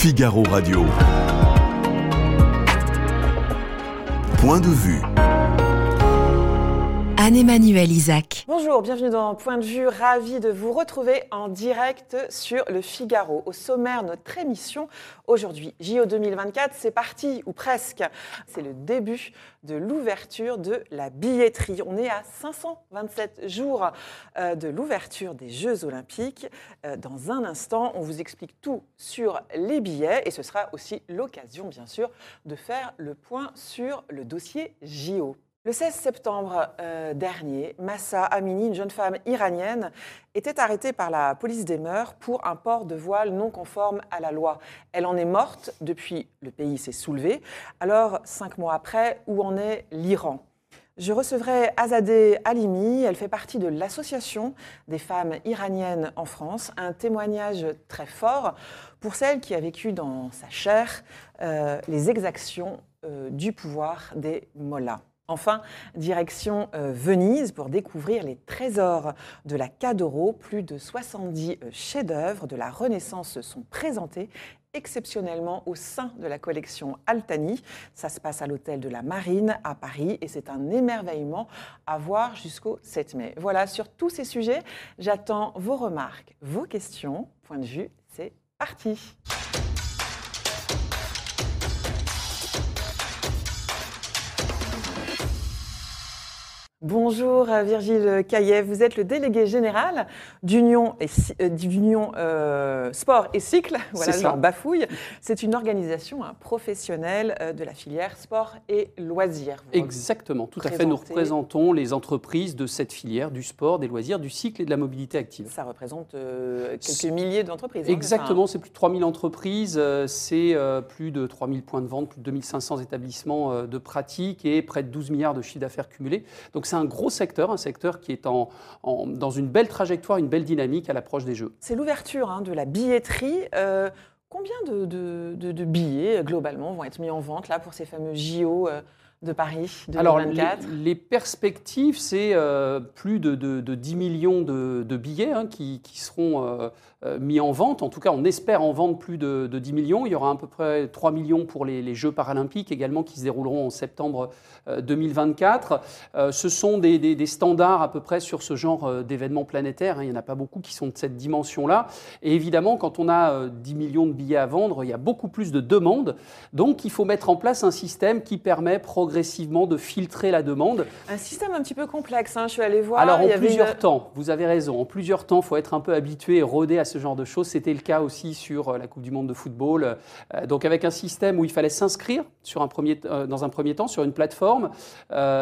Figaro Radio. Point de vue. Anne-Emmanuel Isaac. Bonjour, bienvenue dans Point de vue. Ravi de vous retrouver en direct sur le Figaro. Au sommaire, notre émission aujourd'hui. JO 2024, c'est parti, ou presque. C'est le début de l'ouverture de la billetterie. On est à 527 jours euh, de l'ouverture des Jeux Olympiques. Euh, Dans un instant, on vous explique tout sur les billets et ce sera aussi l'occasion, bien sûr, de faire le point sur le dossier JO. Le 16 septembre euh, dernier, Massa Amini, une jeune femme iranienne, était arrêtée par la police des mœurs pour un port de voile non conforme à la loi. Elle en est morte, depuis le pays s'est soulevé. Alors, cinq mois après, où en est l'Iran? Je recevrai Azadeh Halimi, elle fait partie de l'Association des femmes iraniennes en France, un témoignage très fort pour celle qui a vécu dans sa chair euh, les exactions euh, du pouvoir des mollahs. Enfin, direction euh, Venise pour découvrir les trésors de la Cadoro. Plus de 70 euh, chefs-d'œuvre de la Renaissance sont présentés exceptionnellement au sein de la collection Altani. Ça se passe à l'hôtel de la Marine à Paris et c'est un émerveillement à voir jusqu'au 7 mai. Voilà, sur tous ces sujets, j'attends vos remarques, vos questions. Point de vue, c'est parti. Bonjour euh, Virgile Caillet, vous êtes le délégué général d'Union euh, euh, Sport et Cycle. Voilà, C'est je ça. leur bafouille. C'est une organisation hein, professionnelle de la filière sport et loisirs. Vous Exactement, tout à fait. Nous représentons les entreprises de cette filière du sport, des loisirs, du cycle et de la mobilité active. Ça représente euh, quelques milliers d'entreprises. hein, Exactement, c'est plus de 3000 entreprises, c'est euh, plus de 3000 points de vente, plus de 2500 établissements de pratique et près de 12 milliards de chiffre d'affaires cumulés. Donc c'est un gros secteur, un secteur qui est en, en- dans une belle trajectoire, une belle dynamique à l'approche des Jeux. C'est l'ouverture hein, de la billetterie. Euh, combien de, de- de- de billets, euh, globalement, vont être mis en vente là, pour ces fameux JO euh, de Paris 2024 Alors, les, les perspectives, c'est euh, plus de, de- de 10 millions de, de billets hein, qui, qui seront euh, mis en vente. En tout cas, on espère en vendre plus de, de 10 millions. Il y aura à peu près 3 millions pour les, les Jeux paralympiques également qui se dérouleront en septembre euh, 2024. Euh, ce sont des, des- des standards à peu près sur ce genre euh, d'événements planétaires. hein. Il n'y en a pas beaucoup qui sont de cette dimension-là. Et évidemment, quand on a euh, 10 millions de billets à vendre, il y a beaucoup plus de demandes. Donc, il faut mettre en place un système qui permet progressivement de filtrer la demande. Un système un petit peu complexe. hein, Je suis allée voir. Alors, en il y avait plusieurs temps, vous avez raison, en plusieurs temps, il faut être un peu habitué et rodé à ce genre de choses. C'était le cas aussi sur euh, la Coupe du Monde de football. Euh, Donc, avec un système où il fallait s'inscrire sur un premier, euh, dans un premier temps sur une plateforme.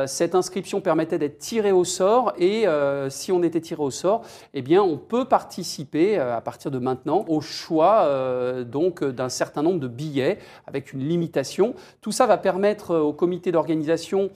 Cette inscription permettait d'être tiré au sort et si on était tiré au sort, eh bien, on peut participer à partir de maintenant au choix donc d'un certain nombre de billets avec une limitation. Tout ça va permettre au comité d'organisation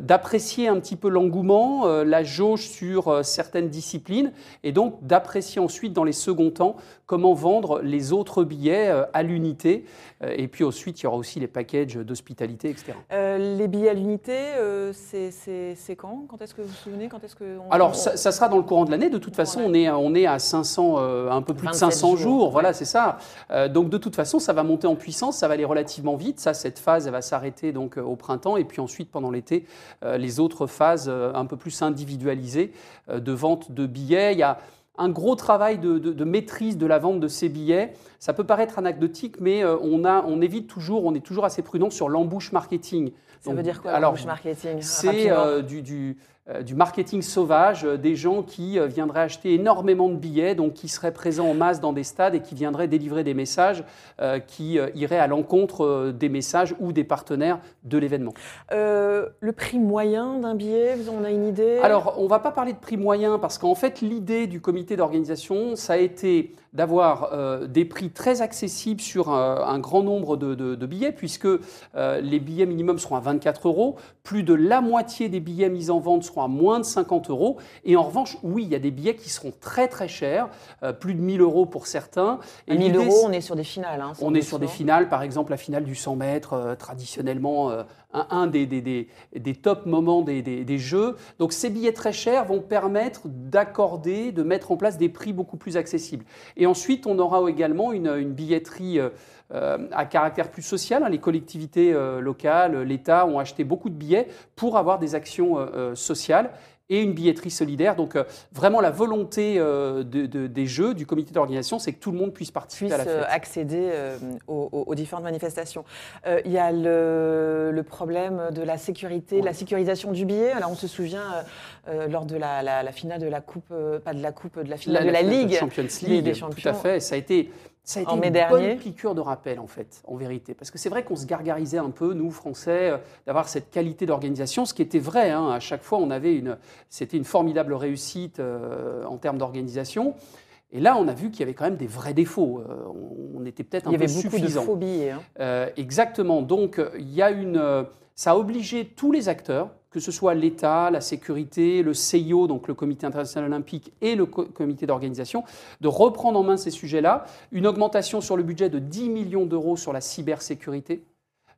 d'apprécier un petit peu l'engouement, euh, la jauge sur euh, certaines disciplines, et donc d'apprécier ensuite dans les seconds temps comment vendre les autres billets euh, à l'unité. Euh, Et puis ensuite, il y aura aussi les packages d'hospitalité, etc. Euh, les billets à l'unité, euh, c'est- c'est c'est quand? Quand est-ce que vous vous souvenez? Quand est-ce que on- Alors, ça, ça sera dans le courant de l'année. De toute façon, on est, on est à 500, euh, un peu plus de 27 500 jours. jours, Voilà, ouais. c'est ça. Euh, donc, de toute façon, ça va monter en puissance. Ça va aller relativement vite. Ça, cette phase, elle va s'arrêter donc euh, au printemps. Et puis ensuite, pendant l'été, euh, les autres phases euh, un peu plus individualisées euh, de vente de billets. Il y a un gros travail de, de- de maîtrise de la vente de ces billets. Ça peut paraître anecdotique, mais euh, on, a, on évite toujours, on est toujours assez prudent sur l'embouche marketing. Ça Donc, veut dire quoi marketing c'est euh, du, du, euh, du marketing sauvage, euh, des gens qui euh, viendraient acheter énormément de billets, donc qui seraient présents en masse dans des stades et qui viendraient délivrer des messages euh, qui euh, iraient à l'encontre euh, des messages ou des partenaires de l'événement. Euh, le prix moyen d'un billet, on a une idée? Alors, on ne va pas parler de prix moyen parce qu'en fait, l'idée du comité d'organisation, ça a été d'avoir euh, des prix très accessibles sur un, un grand nombre de, de- de billets, puisque euh, les billets minimum seront à 24 euros, plus de la moitié des billets mis en vente seront à moins de 50 euros, et en revanche, oui, il y a des billets qui seront très très chers, euh, plus de 1000 euros pour certains. À 1000 l'idée, euros, on est sur des finales. hein, on est sur des finales, par exemple la finale du 100 mètres, euh, traditionnellement euh, un, des, des, des, top moments des, jeux. Donc ces billets très chers vont permettre d'accorder, de mettre en place des prix beaucoup plus accessibles. Et ensuite, on aura également une, une billetterie euh, euh, à caractère plus social. hein. Les collectivités euh, locales, l'État ont acheté beaucoup de billets pour avoir des actions sociales et une billetterie solidaire. Donc euh, vraiment la volonté euh, de- de- des jeux, du comité d'organisation, c'est que tout le monde puisse participer puissent à la euh, fête. accéder euh, aux, aux- différentes manifestations. Il y a le, le problème de la sécurité, la sécurisation du billet. Alors on se souvient lors de la, la- la finale de la coupe, pas de la coupe, de la finale de la, Ligue. Champions League, des tout Champions. à fait. Ça a été, ça a été En mai une dernier. bonne piqûre de rappel, en fait, en vérité. Parce que c'est vrai qu'on se gargarisait un peu, nous, Français, euh, d'avoir cette qualité d'organisation, ce qui était vrai. hein. À chaque fois, on avait une, c'était une formidable réussite euh, en termes d'organisation. Et là, on a vu qu'il y avait quand même des vrais défauts. Euh, on, était peut-être un Il y peu avait beaucoup suffisant. de billets. hein. Euh, exactement. Donc, il y a une, ça a obligé tous les acteurs, que ce soit l'État, la sécurité, le CIO, donc le Comité international olympique, et le co- comité d'organisation, de reprendre en main ces sujets-là. Une augmentation sur le budget de 10 millions d'euros sur la cybersécurité.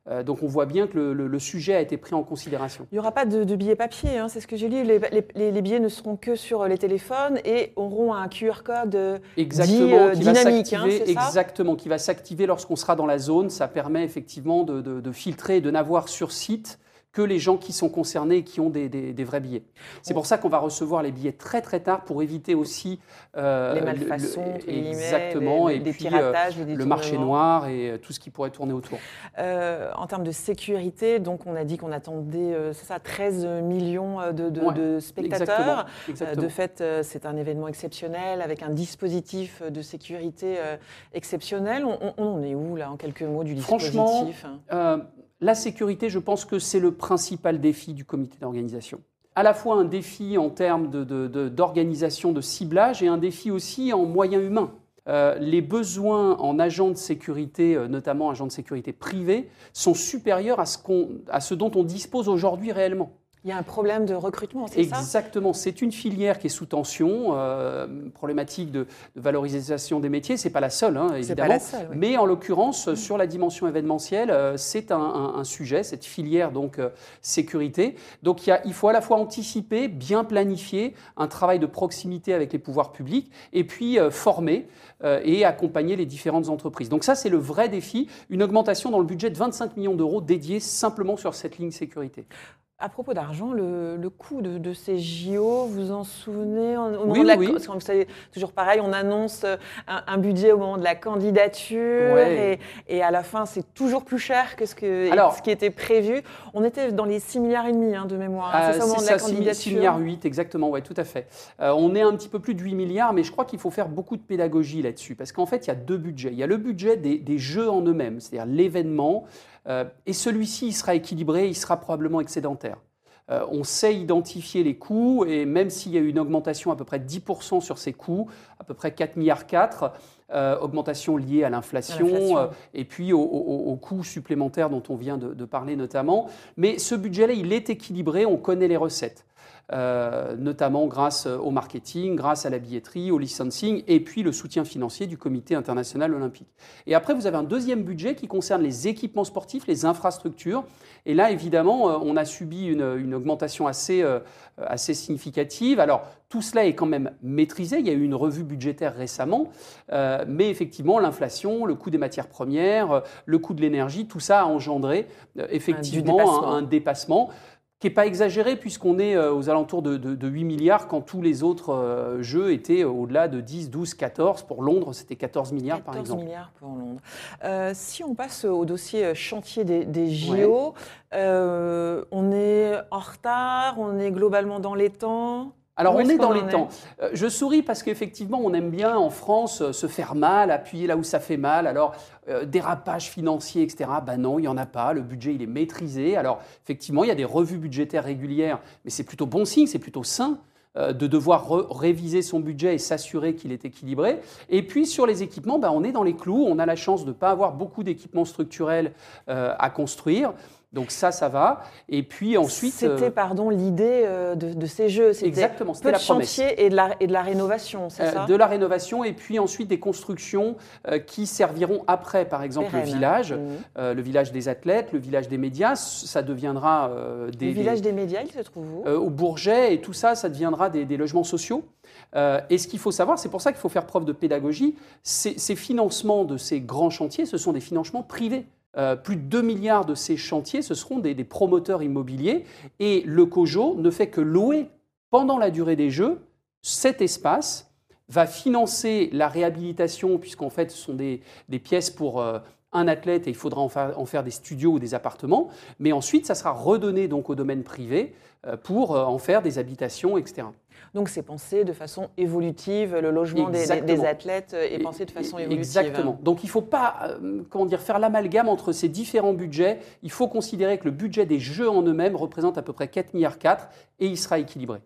Euh, donc, on voit bien que le, le- le sujet a été pris en considération. Il n'y aura pas de, de billets papier, hein, c'est ce que j'ai lu. Les, les- les- les billets ne seront que sur les téléphones et auront un QR code euh, Exactement, euh, qui va dynamique, hein, ça exactement, qui va s'activer lorsqu'on sera dans la zone. Ça permet effectivement de, de- de filtrer et de n'avoir sur site que les gens qui sont concernés et qui ont des, des- des vrais billets. C'est pour ça qu'on va recevoir les billets très très tard pour éviter aussi euh, les le- malfaçons, le- exactement, et les puis euh, piratages, le marché noir et euh, tout ce qui pourrait tourner autour. Euh, en termes de sécurité, donc on a dit qu'on attendait euh, c'est ça, 13 millions de, de- Ouais, de Exactement. spectateurs. Exactement. De fait, c'est un événement exceptionnel avec un dispositif de sécurité exceptionnel. On, on- on est où là, en quelques mots, du Franchement, dispositif Euh, la sécurité, je pense que c'est le principal défi du comité d'organisation. À la fois un défi en termes d'organisation, de, ciblage, et un défi aussi en moyens humains. Euh, les besoins en agents de sécurité, euh, notamment agents de sécurité privés, sont supérieurs à ce, à ce dont on dispose aujourd'hui réellement. Il y a un problème de recrutement, c'est ça? Exactement. C'est une filière qui est sous tension, euh, problématique de, de valorisation des métiers. C'est pas la seule, hein, C'est évidemment. pas la seule. oui. Mais en l'occurrence, sur la dimension événementielle, euh, c'est un, un- un sujet, cette filière donc euh, sécurité. Donc il, y a- il faut à la fois anticiper, bien planifier un travail de proximité avec les pouvoirs publics, et puis euh, former euh, et accompagner les différentes entreprises. Donc ça, c'est le vrai défi, une augmentation dans le budget de 25 millions d'euros dédié simplement sur cette ligne sécurité. À propos d'argent, le, le coût de, de ces JO, vous en souvenez? Au moment Oui, de la, oui. Savez, toujours pareil, on annonce euh, un, un budget au moment de la candidature Ouais. et, et à la fin, c'est toujours plus cher que ce, que, Alors- ce qui était prévu. On était dans les 6 milliards et demi hein, de mémoire. hein, c'est ça au moment de ça, la 6 candidature? milliards 8, exactement, ouais, tout à fait. Euh, on est un petit peu plus de 8 milliards, mais je crois qu'il faut faire beaucoup de pédagogie là-dessus, parce qu'en fait, il y a deux budgets. Il y a le budget des, des jeux en eux-mêmes, c'est-à-dire l'événement, euh, et celui-ci, il sera équilibré, il sera probablement excédentaire. Euh, on sait identifier les coûts, et même s'il y a eu une augmentation à peu près de 10% sur ces coûts, à peu près 4 milliards 4, euh, augmentation liée à l'inflation, euh, et puis aux, coûts supplémentaires dont on vient de, de parler notamment. Mais ce budget-là, il est équilibré, on connaît les recettes. Euh, notamment grâce au marketing, grâce à la billetterie, au licensing, et puis le soutien financier du Comité international olympique. Et après, vous avez un deuxième budget qui concerne les équipements sportifs, les infrastructures. Et là, évidemment, euh, on a subi une, une augmentation assez, euh, assez significative. Alors, tout cela est quand même maîtrisé. Il y a eu une revue budgétaire récemment. Euh, mais effectivement, l'inflation, le coût des matières premières, euh, le coût de l'énergie, tout ça a engendré euh, effectivement dépassement. un, un dépassement qui n'est pas exagéré puisqu'on est euh, aux alentours de, de- de 8 milliards quand tous les autres euh, jeux étaient au-delà de 10, 12, 14. Pour Londres, c'était 14 milliards par 14 exemple. milliards pour Londres. Euh, si on passe au dossier chantier des, des JO, euh, on est en retard, on est globalement dans les temps. Alors on est dans les temps. Euh, Je souris parce qu'effectivement on aime bien en France euh, se faire mal, appuyer là où ça fait mal. Alors euh, dérapage financier, etc. Ben non, il n'y en a pas. Le budget il est maîtrisé. Alors effectivement il y a des revues budgétaires régulières, mais c'est plutôt bon signe, c'est plutôt sain euh, de devoir réviser son budget et s'assurer qu'il est équilibré. Et puis sur les équipements, ben, on est dans les clous. On a la chance de ne pas avoir beaucoup d'équipements structurels euh, à construire. Donc ça, ça va. Et puis ensuite. C'était, euh, pardon, l'idée euh, de, de ces jeux. C'était Exactement, c'était peu la de promesse. chantier et de la, et de la rénovation, c'est Euh, ça de la rénovation et puis ensuite des constructions euh, qui serviront après, par exemple, le village, Mhm. le village des athlètes, le village des médias, ça deviendra des, Le village des- médias, il se trouve où au Bourget et tout ça, ça deviendra des, des logements sociaux. Et ce qu'il faut savoir, c'est pour ça qu'il faut faire preuve de pédagogie, ces financements de ces grands chantiers, ce sont des financements privés. Euh, plus de 2 milliards de ces chantiers, ce seront des, promoteurs immobiliers. Et le COJO ne fait que louer pendant la durée des Jeux cet espace, va financer la réhabilitation, puisqu'en fait, ce sont des, pièces pour euh, un athlète et il faudra en faire, des studios ou des appartements. Mais ensuite, ça sera redonné au domaine privé euh, pour en faire des habitations, etc. Donc c'est pensé de façon évolutive, le logement des, athlètes est pensé de façon évolutive. Exactement. Donc il ne faut pas euh, comment dire, faire l'amalgame entre ces différents budgets. Il faut considérer que le budget des jeux en eux-mêmes représente à peu près 4 milliards 4 et il sera équilibré.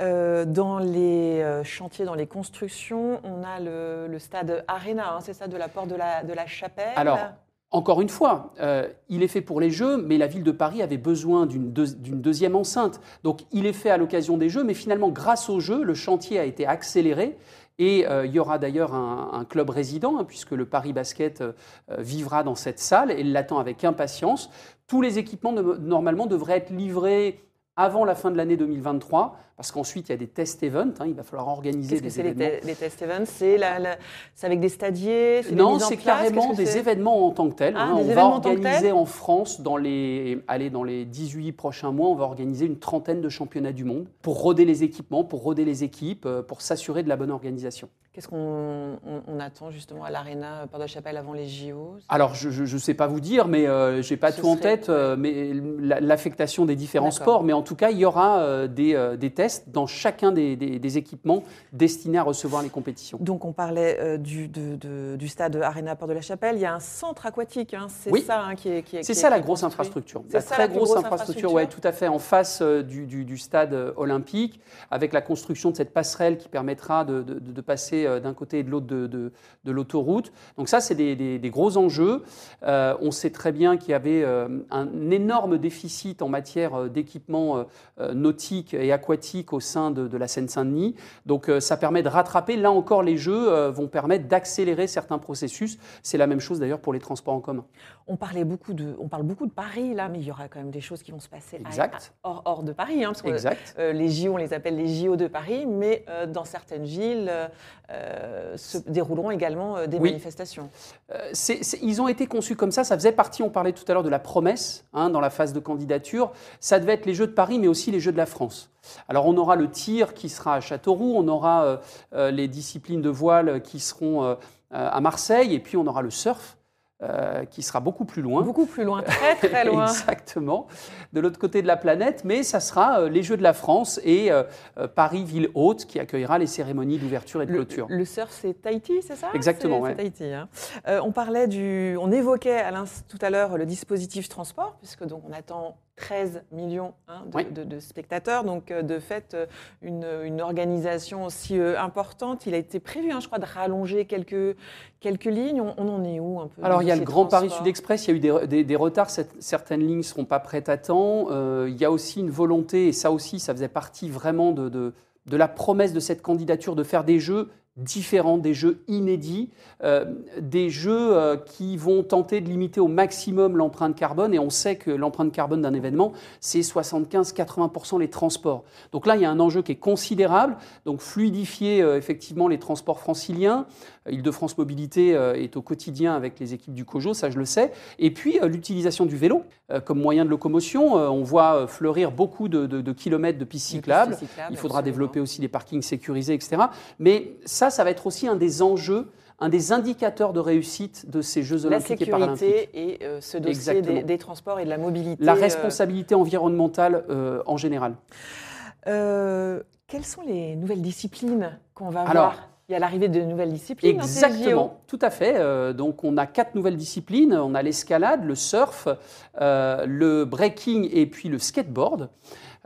Euh, dans les euh, chantiers, dans les constructions, on a le, le stade Arena, hein, c'est ça, de la porte de la, de la chapelle Alors, Encore une fois, euh, il est fait pour les Jeux, mais la ville de Paris avait besoin d'une deux- d'une deuxième enceinte. Donc il est fait à l'occasion des Jeux, mais finalement, grâce aux Jeux, le chantier a été accéléré. Et euh, il y aura d'ailleurs un, club résident, hein, puisque le Paris Basket euh, vivra dans cette salle et l'attend avec impatience. Tous les équipements, normalement, devraient être livrés avant la fin de l'année 2023, parce qu'ensuite, il y a des test events. hein, il va falloir organiser Qu'est-ce que des c'est les, événements. te- les test events? C'est la- la- c'est avec des stadiers des Non, c'est carrément des événements en tant que tels. Ah, hein. des On va événements organiser en France, dans les, allez, dans les 18 prochains mois, on va organiser une trentaine de championnats du monde pour roder les équipements, pour roder les équipes, euh, pour s'assurer de la bonne organisation. Qu'est-ce qu'on on- on attend justement à l'Arena Porte de Chapelle avant les JO Alors, je ne sais pas vous dire, mais euh, j'ai pas Ce tout en tête, euh, mais la- l'affectation des différents sports. Mais en tout cas, il y aura euh, des, des tests dans chacun des, des- des équipements destinés à recevoir les compétitions. Donc on parlait euh, du, de- de- du stade Arena Porte de la Chapelle. Il y a un centre aquatique, hein, c'est Oui. ça hein, qui est qui est- C'est ça la grosse infrastructure. La ça, très la grosse grosse infrastructure, ouais, tout à fait, en face euh, du, du- du stade euh, olympique, avec la construction de cette passerelle qui permettra de, de- de passer d'un côté et de l'autre de, l'autoroute. Donc ça, c'est des, des- des gros enjeux. Euh, on sait très bien qu'il y avait un énorme déficit en matière d'équipements nautiques et aquatiques au sein de, de la Seine-Saint-Denis. Donc euh, ça permet de rattraper. Là encore, les jeux euh, vont permettre d'accélérer certains processus. C'est la même chose d'ailleurs pour les transports en commun. On, parlait beaucoup de, on parle beaucoup de Paris là, mais il y aura quand même des choses qui vont se passer à- Exact. à- hors, hors de Paris. hein, parce que, Exact. euh, les JO, on les appelle les JO de Paris, mais euh, dans certaines villes euh, se dérouleront également des Oui. manifestations. Ils ont été conçus comme ça. Ça faisait partie, on parlait tout à l'heure de la promesse hein, dans la phase de candidature. Ça devait être les Jeux de Paris, mais aussi les Jeux de la France. Alors on aura le tir qui sera à Châteauroux, on aura euh, euh, les disciplines de voile qui seront euh, à Marseille, et puis on aura le surf euh, qui sera beaucoup plus loin. Beaucoup plus loin, très très loin. Exactement, de l'autre côté de la planète, mais ça sera euh, les Jeux de la France et euh, euh, Paris ville haute qui accueillera les cérémonies d'ouverture et de clôture. le surf, c'est Tahiti, c'est ça? Exactement, ouais. Tahiti. hein. On parlait du, on évoquait à tout à l'heure le dispositif transport, puisque donc on attend 13 millions hein, de, Oui. de- de spectateurs, donc euh, de fait euh, une, une organisation aussi euh, importante. Il a été prévu, hein, je crois, de rallonger quelques quelques lignes. On, on en est où un peu Alors, il y a le Grand Paris Sud Express, il y a eu des, des- des retards, cette- certaines lignes ne seront pas prêtes à temps. Euh, il y a aussi une volonté, et ça aussi, ça faisait partie vraiment de, de- de la promesse de cette candidature, de faire des jeux différents, des jeux inédits, euh, des jeux euh, qui vont tenter de limiter au maximum l'empreinte carbone. Et on sait que l'empreinte carbone d'un événement, c'est 75-80% les transports. Donc là, il y a un enjeu qui est considérable. Donc fluidifier euh, effectivement les transports franciliens. Île-de-France Mobilité est au quotidien avec les équipes du COJO, ça je le sais. Et puis l'utilisation du vélo comme moyen de locomotion. On voit fleurir beaucoup de, de- de kilomètres de pistes cyclables. cyclables, Il faudra absolument. développer aussi des parkings sécurisés, etc. Mais ça, ça va être aussi un des enjeux, un des indicateurs de réussite de ces Jeux La olympiques et paralympiques. sécurité et euh, ce dossier des, des transports et de la mobilité. La euh, responsabilité environnementale euh, en général. Quelles sont les nouvelles disciplines qu'on va Alors, voir? Il y a l'arrivée de nouvelles disciplines. Exactement, tout à fait. Donc on a quatre nouvelles disciplines. On a l'escalade, le surf, le breaking et puis le skateboard.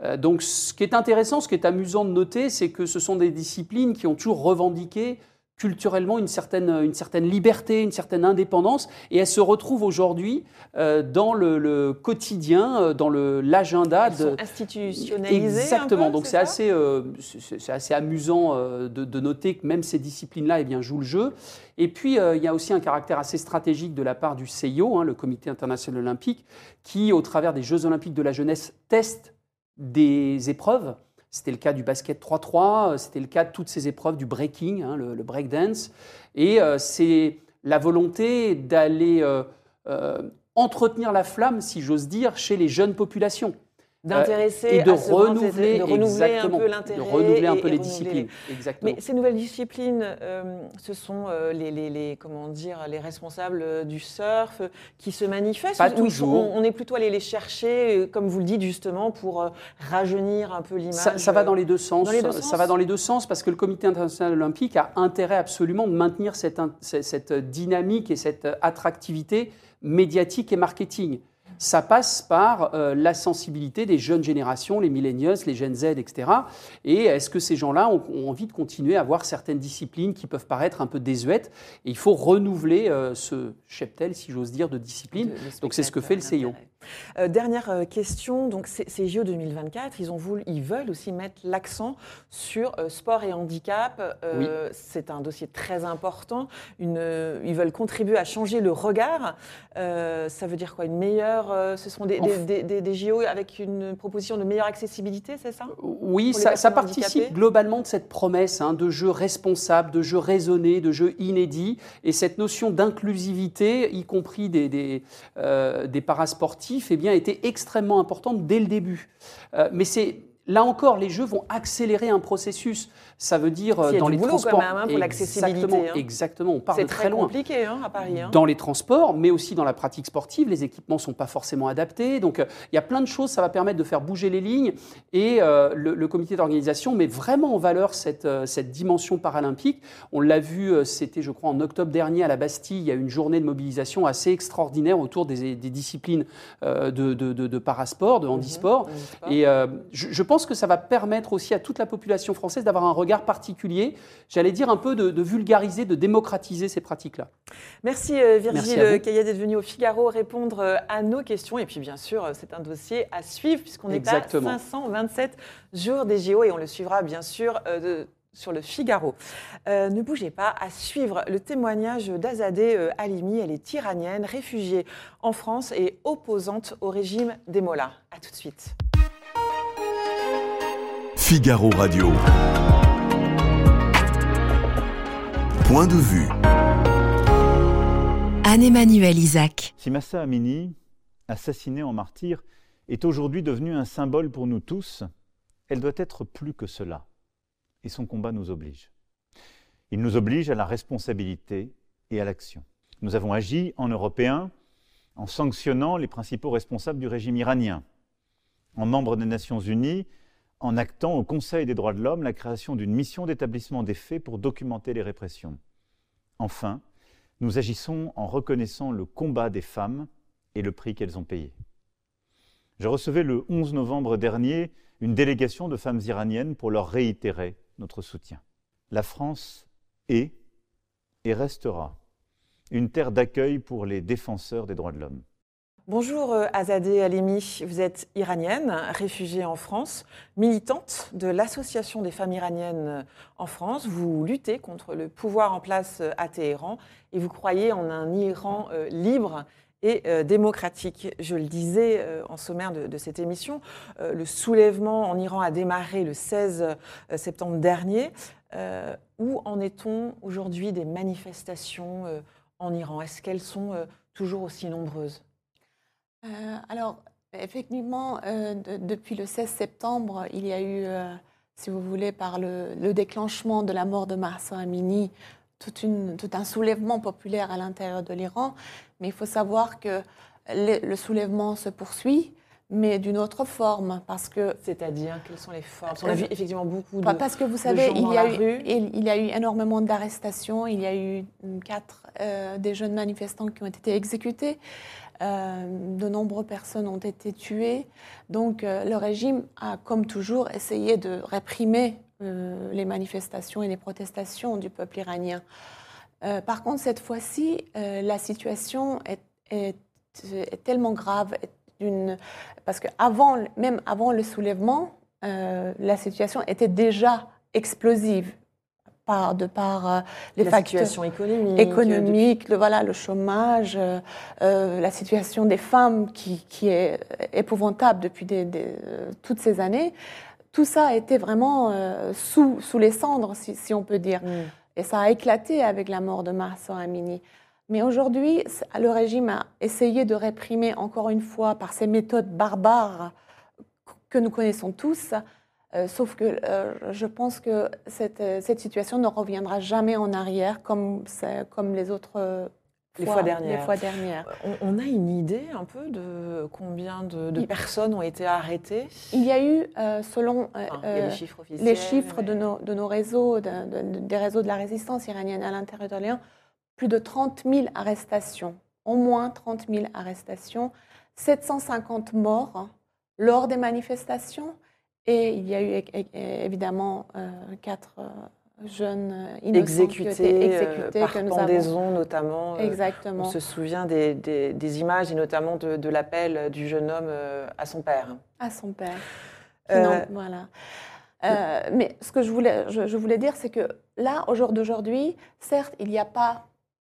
Euh, donc ce qui est intéressant, ce qui est amusant de noter, c'est que ce sont des disciplines qui ont toujours revendiqué culturellement une certaine, une certaine liberté, une certaine indépendance, et elle se retrouve aujourd'hui euh, dans le, quotidien, euh, dans l'agenda. de... institutionnalisées Exactement, donc c'est assez, euh, c'est assez amusant de, de, noter que même ces disciplines-là eh bien, jouent le jeu. Et puis, il y a aussi un caractère assez stratégique de la part du CIO, hein, le Comité international olympique, qui, au travers des Jeux olympiques de la jeunesse, teste des épreuves c'était le cas du basket 3-3, euh, c'était le cas de toutes ces épreuves du breaking, hein, le, breakdance. Et euh, c'est la volonté d'aller euh, entretenir la flamme, si j'ose dire, chez les jeunes populations d'intéresser et de renouveler, de renouveler un peu l'intérêt, de renouveler un peu les disciplines. Exactement. Mais ces nouvelles disciplines, euh, ce sont euh, les, les, les, comment dire, les responsables euh, du surf qui se manifestent. Pas toujours. On, est plutôt allé les chercher, comme vous le dites justement, pour rajeunir un peu l'image. Ça, ça, va dans les deux sens. Ça va dans les deux sens parce que le Comité international olympique a intérêt absolument de maintenir cette, cette dynamique et cette attractivité médiatique et marketing ça passe par euh, la sensibilité des jeunes générations, les millennials, les Gen Z, etc. Et est-ce que ces gens-là ont, envie de continuer à avoir certaines disciplines qui peuvent paraître un peu désuètes? Et il faut renouveler euh, ce cheptel, si j'ose dire, de disciplines. Donc c'est ce que fait le CIO. Euh, dernière euh, question, donc ces JO 2024, ils, ont voulu, ils veulent aussi mettre l'accent sur euh, sport et handicap. C'est un dossier très important. Une, ils veulent contribuer à changer le regard. ça veut dire quoi? Une meilleure. ce seront des, des, JO avec une proposition de meilleure accessibilité, c'est ça? Oui, ça, participe globalement de cette promesse hein, de jeu responsable, de jeu raisonné, de jeu inédit, et cette notion d'inclusivité, y compris des, des, des eh bien, était extrêmement importante dès le début. Euh, mais c'est là encore, les jeux vont accélérer un processus. Ça veut dire euh, dans les transports. quand même hein, pour l'accessibilité. Exactement, exactement, on part très, très loin. C'est compliqué hein, à Paris. Hein. Dans les transports, mais aussi dans la pratique sportive, les équipements ne sont pas forcément adaptés. Donc euh, il y a plein de choses, ça va permettre de faire bouger les lignes. Et euh, le, comité d'organisation met vraiment en valeur cette, cette dimension paralympique. On l'a vu, c'était je crois en octobre dernier à la Bastille, il y a une journée de mobilisation assez extraordinaire autour des, disciplines de, de, de, parasport, de mhm, handisport. Et je, je pense que ça va permettre aussi à toute la population française d'avoir un regard particulier, j'allais dire un peu de, vulgariser, de démocratiser ces pratiques-là. Merci euh, Virgile Caillet d'être venu au Figaro répondre euh, à nos questions. Et puis bien sûr, euh, c'est un dossier à suivre puisqu'on est à 527 jours des JO et on le suivra bien sûr sur le Figaro. ne bougez pas, à suivre le témoignage d'Azadeh Halimi. Elle est iranienne, réfugiée en France et opposante au régime des Mollahs. A tout de suite. Figaro Radio. Point de vue. Anne-Emmanuel Isaac. Si Massa Amini, assassinée en martyr, est aujourd'hui devenue un symbole pour nous tous, elle doit être plus que cela. Et son combat nous oblige. Il nous oblige à la responsabilité et à l'action. Nous avons agi en Européens en sanctionnant les principaux responsables du régime iranien. En membre des Nations Unies, en actant au Conseil des droits de l'homme la création d'une mission d'établissement des faits pour documenter les répressions. Enfin, nous agissons en reconnaissant le combat des femmes et le prix qu'elles ont payé. Je recevais le 11 novembre dernier une délégation de femmes iraniennes pour leur réitérer notre soutien. La France est et restera une terre d'accueil pour les défenseurs des droits de l'homme. Bonjour euh, Azadeh Alimi, vous êtes iranienne, réfugiée en France, militante de l'Association des femmes iraniennes en France. Vous luttez contre le pouvoir en place euh, à Téhéran et vous croyez en un Iran euh, libre et démocratique. Je le disais en sommaire de, cette émission, le soulèvement en Iran a démarré le 16 septembre dernier. où en est-on aujourd'hui des manifestations en Iran? Est-ce qu'elles sont toujours aussi nombreuses? Euh, alors, effectivement, euh, depuis le 16 septembre, il y a eu, euh, si vous voulez, par le, déclenchement de la mort de Marsa Amini, tout, un soulèvement populaire à l'intérieur de l'Iran. Mais il faut savoir que le, soulèvement se poursuit mais d'une autre forme, parce que... C'est-à-dire, quelles sont les formes? On a vu effectivement beaucoup de Parce que vous savez, il y, a eu, il, y a eu énormément d'arrestations, il y a eu quatre des jeunes manifestants qui ont été exécutés. Euh, de nombreuses personnes ont été tuées. Donc euh, le régime a, comme toujours, essayé de réprimer euh, les manifestations et les protestations du peuple iranien. Par contre, cette fois-ci, la situation est, tellement grave, parce que même avant le soulèvement, la situation était déjà explosive par, de par euh, les la facteurs situation économique. économique, le, voilà, le chômage, euh, euh, la situation des femmes qui, qui est épouvantable depuis des- des- euh, toutes ces années. Tout ça a été vraiment euh, sous, sous les cendres, si, si on peut dire. Mm. Et ça a éclaté avec la mort de Mahsa Amini. Mais aujourd'hui, le régime a essayé de réprimer encore une fois par ces méthodes barbares que nous connaissons tous. Euh, sauf que euh, je pense que cette, euh, cette situation ne reviendra jamais en arrière comme, comme les autres Les fois dernières. les fois dernières. On, on a une idée un peu de combien de, de Il- personnes ont été arrêtées? Il y a eu, euh, selon euh, Enfin, euh, des chiffres officiels. les chiffres de nos, de nos réseaux, de- de- des réseaux de la résistance iranienne à l'intérieur de l'Iran, plus de 30 000 arrestations, au moins 30 000 arrestations, 750 morts hein, lors des manifestations, et il y a eu évidemment quatre jeunes innocents exécutés, exécutés par que nous avons. pendaison notamment. euh, Exactement. On se souvient des, des- des images et notamment de, de l'appel du jeune homme euh, à son père. À son père. Euh, Non, voilà. Euh, mais ce que je voulais, je, je voulais dire, c'est que là, au jour d'aujourd'hui, certes, il n'y a pas,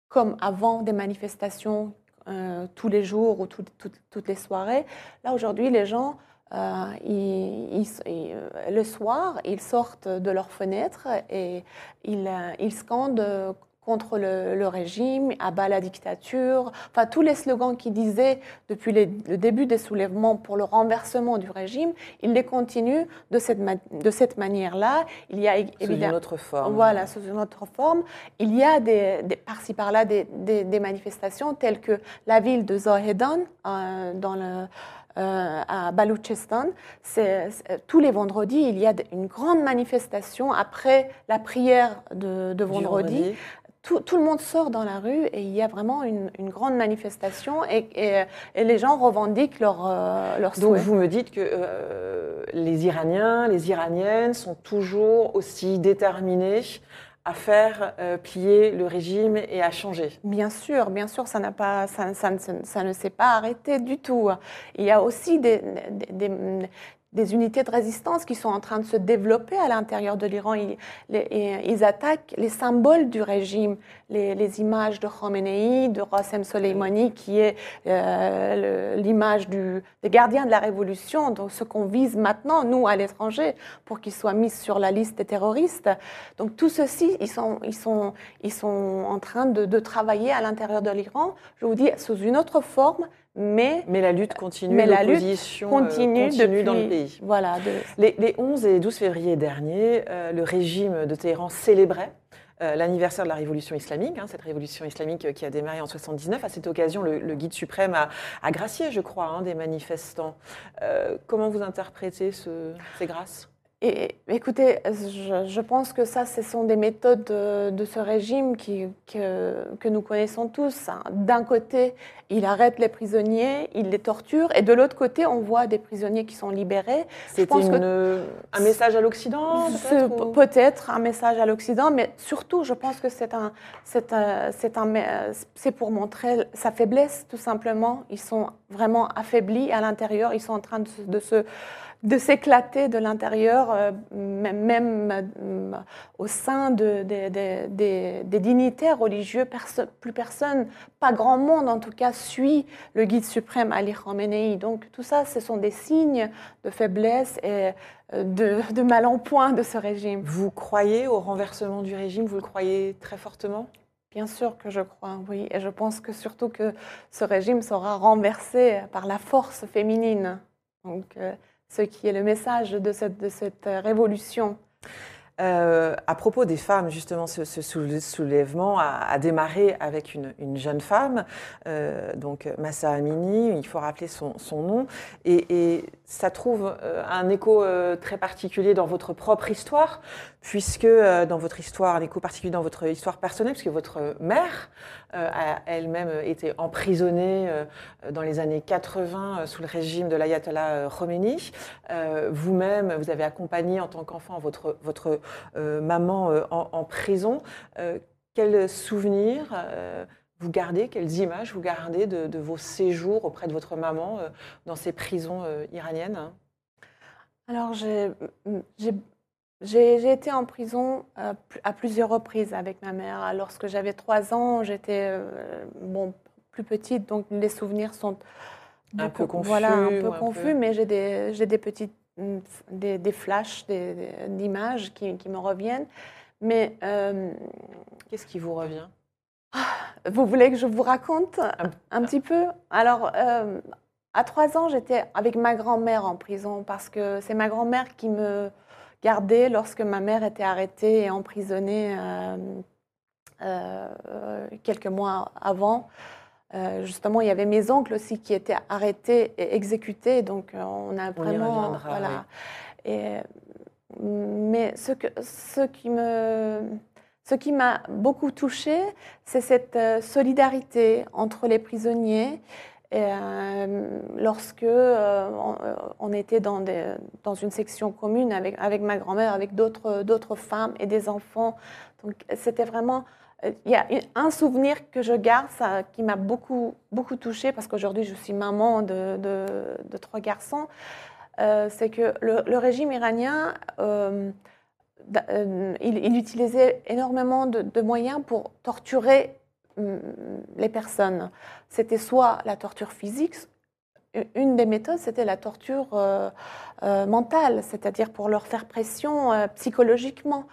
comme avant, des manifestations euh, tous les jours ou tout- tout- toutes les soirées. Là, aujourd'hui, les gens, euh, ils- ils- ils- le soir, ils sortent de leurs fenêtres et ils, euh, ils scandent contre le, le régime, à bas la dictature, enfin tous les slogans qui disaient depuis les- le début des soulèvements pour le renversement du régime, ils les continuent de cette, ma- de cette manière-là. Il y a é- Sous une évidemment... autre forme. Voilà, sous une autre forme. Il y a des, des- par-ci par-là des, des- des manifestations telles que la ville de Zohedan, euh, dans le, euh, à Baloutchistan. Tous les vendredis, il y a une grande manifestation après la prière de, vendredi. Tout, tout le monde sort dans la rue et il y a vraiment une, une grande manifestation et, et- et les gens revendiquent leurs euh, Donc vous me dites que euh, les Iraniens, les Iraniennes sont toujours aussi déterminés à faire euh, plier le régime et à changer. Bien sûr, bien sûr, ça, pas, ça, ça ça ne s'est pas arrêté du tout. Il y a aussi des- des unités de résistance qui sont en train de se développer à l'intérieur de l'Iran. Ils, ils attaquent les symboles du régime, les, les images de Khomeini, de Rassem Soleimani, qui est euh, l'image des gardiens de la révolution, donc ce qu'on vise maintenant, nous, à l'étranger, pour qu'ils soient mis sur la liste des terroristes. Donc tout ceci, ils sont, ils sont, ils sont en train de, de travailler à l'intérieur de l'Iran, je vous dis, sous une autre forme, mais Mais la lutte continue, Mais la lutte euh, continue, continue depuis, dans le pays. Voilà, de- Les, les 11 et 12 février dernier, euh, le régime de Téhéran célébrait euh, l'anniversaire de la révolution islamique, hein, cette révolution islamique qui a démarré en 79. À cette occasion, le, le guide suprême a, a gracié, je crois, hein, des manifestants. Euh, comment vous interprétez ce- ces grâces? Et écoutez, je, je pense que ça, ce sont des méthodes de, de ce régime qui, que, que nous connaissons tous. D'un côté, il arrête les prisonniers, il les torture, et de l'autre côté, on voit des prisonniers qui sont libérés. Une- un message à l'Occident peut-être, ou- un message à l'Occident, mais surtout, je pense que c'est un, c'est c'est c'est pour montrer sa faiblesse, tout simplement. Ils sont vraiment affaiblis à l'intérieur. Ils sont en train de se de s'éclater de l'intérieur, euh, même, euh, au sein de- de- de- des- des dignitaires religieux. Perso- plus personne, pas grand monde en tout cas, suit le guide suprême Ali Khamenei. Donc tout ça, ce sont des signes de faiblesse et euh, de, de mal en point de ce régime. Vous croyez au renversement du régime? Vous le croyez très fortement? Bien sûr que je crois, oui. Et je pense que surtout que ce régime sera renversé par la force féminine. Donc, euh, ce qui est le message de cette, euh, révolution. Euh, à propos des femmes, justement, ce, soulèvement a, démarré avec une, une jeune femme, euh, donc Massa Amini, il faut rappeler son, nom, et, ça trouve euh, un écho très particulier dans votre propre histoire, puisque dans votre histoire, un écho particulier dans votre histoire personnelle, puisque votre mère a elle-même été emprisonnée dans les années 80 sous le régime de l'ayatollah Khomeini. Vous-même, vous avez accompagné en tant qu'enfant votre, votre maman en, en, prison. quel souvenir vous gardez, quelles images vous gardez de, de, vos séjours auprès de votre maman euh, dans ces prisons euh, iraniennes? Alors, j'ai été en prison euh, à plusieurs reprises avec ma mère. Lorsque j'avais trois ans, j'étais euh, bon, plus petite, donc les souvenirs sont un peu confus. Voilà, un peu confus, peu... mais j'ai des, des petites des, des flashs d'images qui, qui, me reviennent. Mais euh, qu'est-ce qui vous revient? Vous voulez que je vous raconte un, un petit peu? Alors, euh, à trois ans, j'étais avec ma grand-mère en prison parce que c'est ma grand-mère qui me gardait lorsque ma mère était arrêtée et emprisonnée euh, euh, quelques mois avant. Euh, justement, il y avait mes oncles aussi qui étaient arrêtés et exécutés, donc on a vraiment. On voilà. Oui. Et, mais ce, que, ce qui me ce qui m'a beaucoup touchée, c'est cette euh, solidarité entre les prisonniers. Et, euh, lorsque euh, on, on, était dans, des, dans, une section commune avec, avec ma grand-mère, avec d'autres femmes et des enfants, donc c'était vraiment il y a un souvenir que je garde qui m'a beaucoup, touchée parce qu'aujourd'hui je suis maman de, trois garçons. Euh, c'est que le, régime iranien euh, euh, il, il, utilisait énormément de, moyens pour torturer les personnes. C'était soit la torture physique, une des méthodes, c'était la torture euh, euh, mentale, c'est-à-dire pour leur faire pression euh, psychologiquement.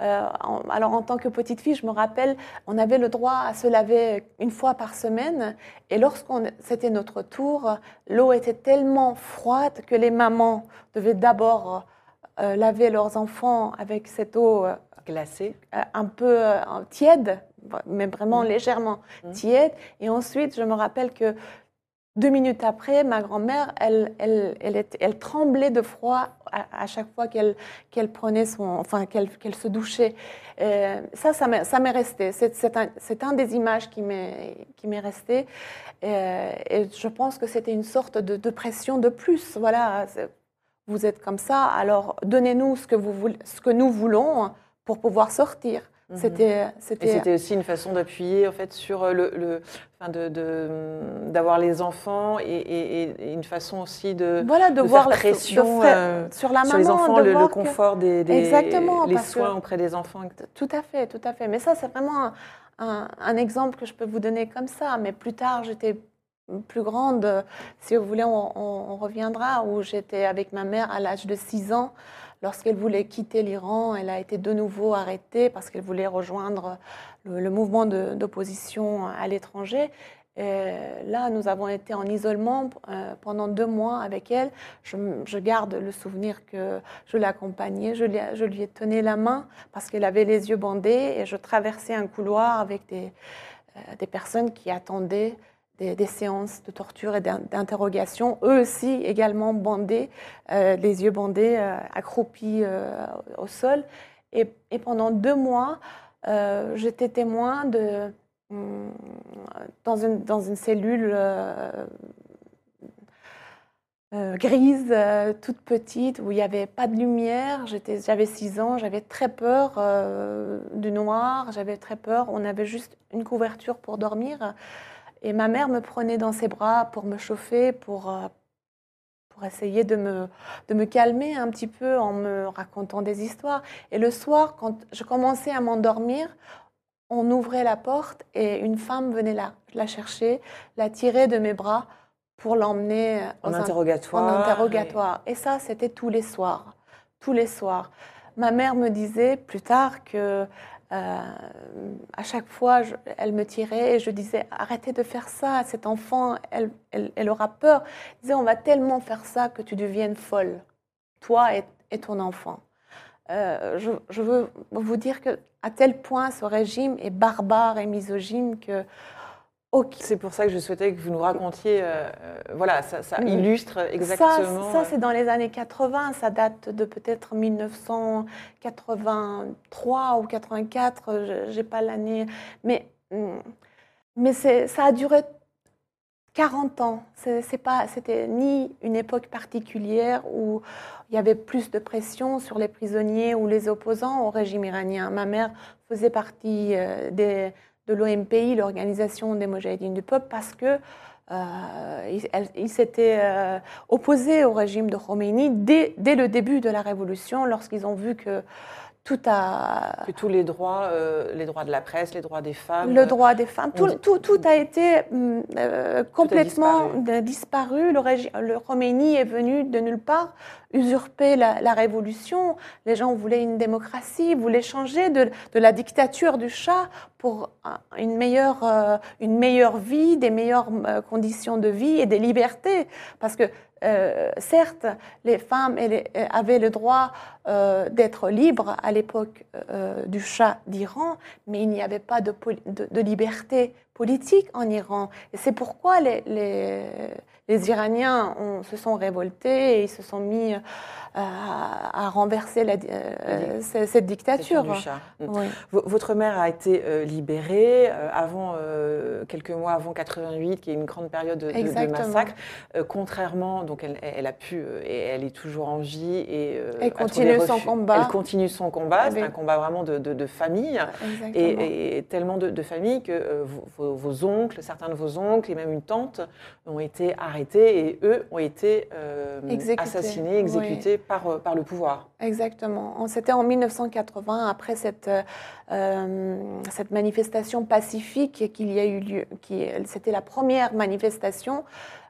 En, alors en tant que petite fille, je me rappelle, on avait le droit à se laver une fois par semaine, et lorsqu'on c'était notre tour, l'eau était tellement froide que les mamans devaient d'abord euh, laver leurs enfants avec cette eau euh, glacée, euh, un peu tiède, mais vraiment mmh. légèrement mmh. tiède. Et ensuite, je me rappelle que deux minutes après, ma grand-mère, elle, elle, elle, tremblait de froid à, chaque fois qu'elle qu prenait son, enfin qu'elle qu se douchait. Euh, ça, ça m'est resté. C'est un, un, des images qui m'est resté. Euh, et je pense que c'était une sorte de, de, pression de plus. Voilà, vous êtes comme ça, alors donnez-nous ce ce que nous voulons pour pouvoir sortir. Mmh. C'était, c'était... Et c'était aussi une façon d'appuyer en fait sur le, le enfin de, de, d'avoir les enfants et, et, et, une façon aussi de voilà de, de voir faire pression la, euh, sur la maman, sur les enfants, le, le, confort que... des, des exactement les soins auprès des enfants. Tout à fait, tout à fait. Mais ça c'est vraiment un, un, un exemple que je peux vous donner comme ça. Mais plus tard j'étais plus grande, si vous voulez, on, on, on reviendra, où j'étais avec ma mère à l'âge de 6 ans. Lorsqu'elle voulait quitter l'Iran, elle a été de nouveau arrêtée parce qu'elle voulait rejoindre le, mouvement d'opposition à l'étranger. Là, nous avons été en isolement euh, pendant deux mois avec elle. Je, garde le souvenir que je l'accompagnais, je, je, lui ai tenu la main parce qu'elle avait les yeux bandés et je traversais un couloir avec des, euh, des personnes qui attendaient des, séances de torture et d'interrogation, eux aussi également bandés, euh, les yeux bandés, euh, accroupis euh, au sol. Et, pendant deux mois, j'étais témoin de, hum, dans, une, dans une cellule grise, toute petite, où il n'y avait pas de lumière. J'avais six ans, j'avais très peur du noir, j'avais très peur. On avait juste une couverture pour dormir. Et ma mère me prenait dans ses bras pour me chauffer, pour, euh, pour essayer de me, de me calmer un petit peu en me racontant des histoires. Et le soir, quand je commençais à m'endormir, on ouvrait la porte et une femme venait la, la chercher, la tirer de mes bras pour l'emmener en interrogatoire. En interrogatoire. Et ça, c'était tous les soirs. Tous les soirs. Ma mère me disait plus tard que euh, à chaque fois, elle me tirait et je disais arrêtez de faire ça, cet enfant, elle, aura peur. Je disais on va tellement faire ça que tu deviennes folle, toi et, et ton enfant. euh, je, je veux vous dire que à tel point ce régime est barbare et misogyne que C'est pour ça que je souhaitais que vous nous racontiez, euh, euh, voilà, ça, ça illustre Ça, exactement. ça euh, c'est dans les années 80, ça date de peut-être 1983 ou 84, je n'ai pas l'année, mais, hum, mais ça a duré 40 ans. C'est pas, c'était ni une époque particulière où il y avait plus de pression sur les prisonniers ou les opposants au régime iranien. Ma mère faisait partie euh, des- l'OMPI, l'Organisation des Moudjahidines du Peuple, parce que euh, il, euh, au régime de Khomeini dès le début de la révolution, lorsqu'ils ont vu que tout a, que tous les droits, euh, les droits de la presse, les droits des femmes. le droit des femmes, tout, dit- tout, tout a été hum, euh, complètement disparu. disparu. Le, régi- le Khomeini est venu de nulle part usurper la, la révolution. Les gens voulaient une démocratie, voulaient changer de, de la dictature du chat pour un- une meilleure, euh, une meilleure vie, des meilleures euh, conditions de vie et des libertés. Parce que euh, certes, les femmes euh, avaient le droit euh, d'être libres à l'époque du Shah d'Iran, mais il n'y avait pas de, liberté politique en Iran. C'est pourquoi les- les Iraniens ont- se sont révoltés et ils se sont mis euh, à, à renverser la- euh, cette, cette dictature. Mm. Oui. Votre mère a été euh, libérée euh, avant quelques mois avant 88, qui est une grande période de, de- massacre. Contrairement, donc elle, elle a pu et elle est toujours en vie et Elle continue son combat. Elle continue son combat. C'est un combat vraiment de, famille. Et, et tellement de, familles que vos oncles, certains de vos oncles et même une tante ont été arrêtés et eux ont été euh, Exécutés, assassinés, exécutés par, euh, par le pouvoir. Exactement. C'était en 1980, après cette, euh, cette manifestation pacifique qu'il y a eu lieu. C'était la première manifestation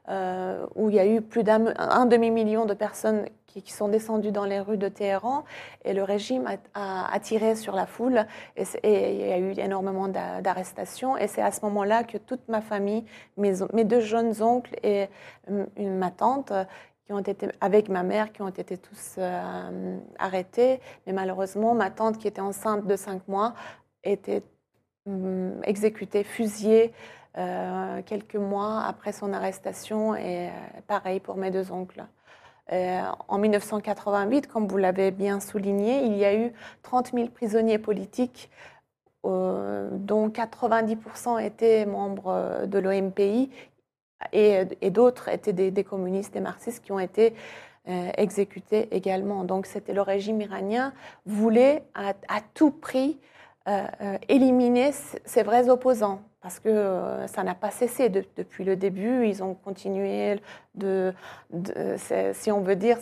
euh, où il y a eu plus d'un un demi-million de personnes qui, sont descendues dans les rues de Téhéran et le régime a, tiré sur la foule et, il y a eu énormément d'a- d'arrestations et c'est à ce moment-là que toute ma famille, mes, deux jeunes oncles et euh, ma tante, qui ont été avec ma mère, qui ont été tous euh, arrêtés. Mais malheureusement, ma tante, qui était enceinte de cinq mois, était hum, exécutée, fusillée euh, quelques mois après son arrestation. Et pareil pour mes deux oncles. Euh, en 1988, comme vous l'avez bien souligné, il y a eu 30 000 prisonniers politiques, euh, dont 90% étaient membres euh, de l'OMPI et, d'autres étaient des, communistes, des marxistes qui ont été exécutés également. Donc c'était le régime iranien voulait à, tout prix éliminer c- ses vrais opposants parce que euh, ça n'a pas cessé de- depuis le début. Ils ont continué de, si on veut dire,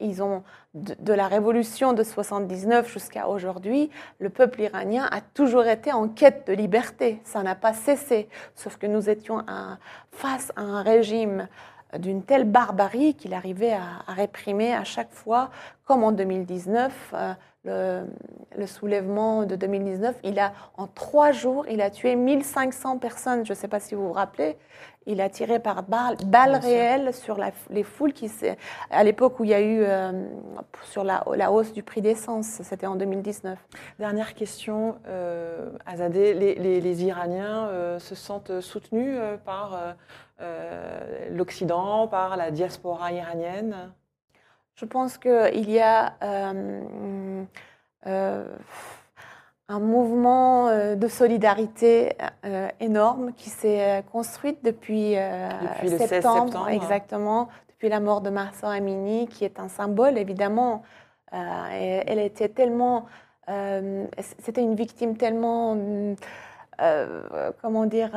ils ont de, la révolution de 79 jusqu'à aujourd'hui, le peuple iranien a toujours été en quête de liberté. Ça n'a pas cessé. Sauf que nous étions face à un régime d'une telle barbarie qu'il arrivait à, à réprimer à chaque fois, comme en 2019. euh, le, le soulèvement de 2019, il a, en trois jours, il a tué 1500 personnes. Je ne sais pas si vous vous rappelez. Il a tiré par balle, balle réelle sur la- les foules qui, à l'époque où il y a eu euh, sur la, la hausse du prix d'essence, c'était en 2019. Dernière question, euh, Azadeh. Les, les- les Iraniens euh, se sentent soutenus euh, par l'Occident, par la diaspora iranienne? Je pense qu'il y a euh, euh, un mouvement euh, de solidarité euh, énorme qui s'est construit depuis, Depuis le 16 septembre. exactement, depuis la mort de Mahsa Amini, qui est un symbole évidemment. Et elle était tellement, c'était une victime tellement, comment dire,